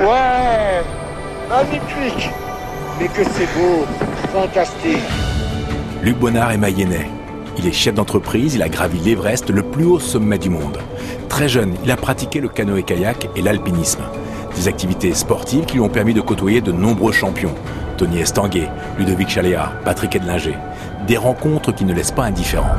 Ouais, magnifique. Mais que c'est beau, fantastique. Luc Bonnard est mayennais. Il est chef d'entreprise, il a gravi l'Everest, le plus haut sommet du monde. Très jeune, il a pratiqué le canoë-kayak et l'alpinisme. Des activités sportives qui lui ont permis de côtoyer de nombreux champions. Tony Estanguet, Ludovic Chaléa, Patrick Edlinger. Des rencontres qui ne laissent pas indifférent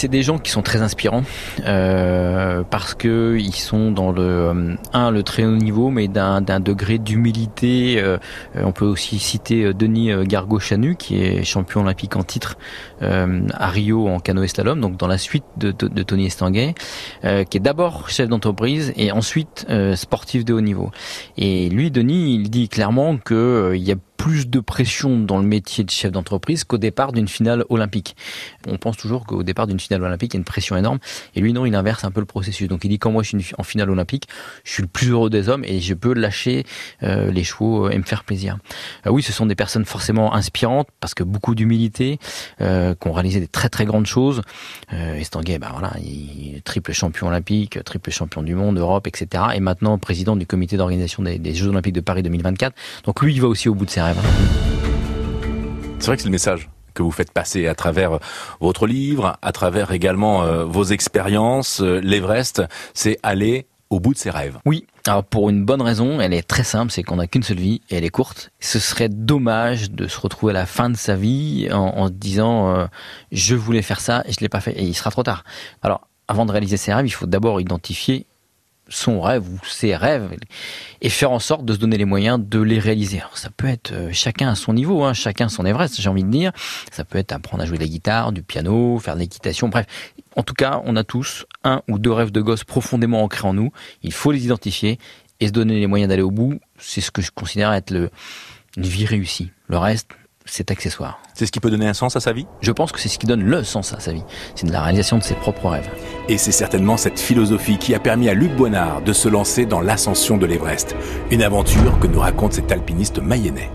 c'est des gens qui sont très inspirants euh, parce que ils sont dans le euh, un le très haut niveau, mais d'un degré d'humilité. Euh, on peut aussi citer Denis Gargo-Chanu qui est champion olympique en titre à Rio en canoë slalom, donc dans la suite de, de, Tony Estanguet, qui est d'abord chef d'entreprise et ensuite sportif de haut niveau. Et lui, Denis, il dit clairement que il y a plus de pression dans le métier de chef d'entreprise qu'au départ d'une finale olympique. On pense toujours qu'au départ d'une finale olympique, il y a une pression énorme. Et lui, non, il inverse un peu le processus. Donc il dit, quand moi je suis en finale olympique, je suis le plus heureux des hommes et je peux lâcher euh, les chevaux et me faire plaisir. Euh, oui, ce sont des personnes forcément inspirantes parce que beaucoup d'humilité, euh, qui ont réalisé des très très grandes choses. Euh, Estanguet, ben voilà, il est triple champion olympique, triple champion du monde, Europe, etc. Et maintenant président du comité d'organisation des, des Jeux olympiques de Paris 2024. Donc lui, il va aussi au bout de ses rêves. C'est vrai que c'est le message que vous faites passer à travers votre livre, à travers également euh, vos expériences. Euh, L'Everest, c'est aller au bout de ses rêves. Oui, alors pour une bonne raison, elle est très simple, c'est qu'on n'a qu'une seule vie et elle est courte. Ce serait dommage de se retrouver à la fin de sa vie en, se disant euh, je voulais faire ça et je l'ai pas fait et il sera trop tard. Alors avant de réaliser ses rêves, il faut d'abord identifier son rêve ou ses rêves et faire en sorte de se donner les moyens de les réaliser. Alors, ça peut être euh, chacun à son niveau, hein, chacun son Everest, j'ai envie de dire. Ça peut être apprendre à jouer de la guitare, du piano, faire de l'équitation, bref. En tout cas, on a tous un ou deux rêves de gosse profondément ancrés en nous. Il faut les identifier et se donner les moyens d'aller au bout. C'est ce que je considère être le, une vie réussie. Le reste, c'est accessoire. C'est ce qui peut donner un sens à sa vie Je pense que c'est ce qui donne le sens à sa vie. C'est de la réalisation de ses propres rêves. Et c'est certainement cette philosophie qui a permis à Luc Boinard de se lancer dans l'ascension de l'Everest. Une aventure que nous raconte cet alpiniste mayennais.